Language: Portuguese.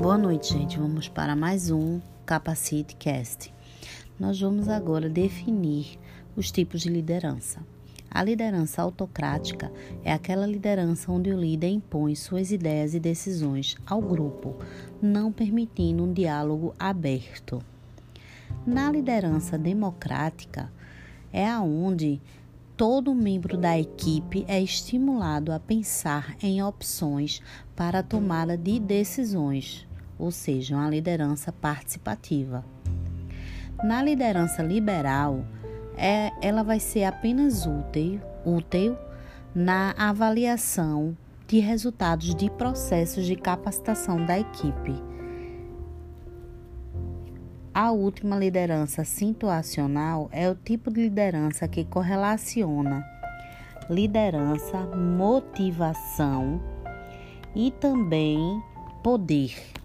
Boa noite, gente. Vamos para mais um Capacite Cast. Nós vamos agora definir os tipos de liderança. A liderança autocrática é aquela liderança onde o líder impõe suas ideias e decisões ao grupo, não permitindo um diálogo aberto. Na liderança democrática é aonde todo membro da equipe é estimulado a pensar em opções para a tomada de decisões, ou seja, uma liderança participativa. Na liderança liberal, é, ela vai ser apenas útil, útil na avaliação de resultados de processos de capacitação da equipe a última liderança situacional é o tipo de liderança que correlaciona liderança, motivação e também poder.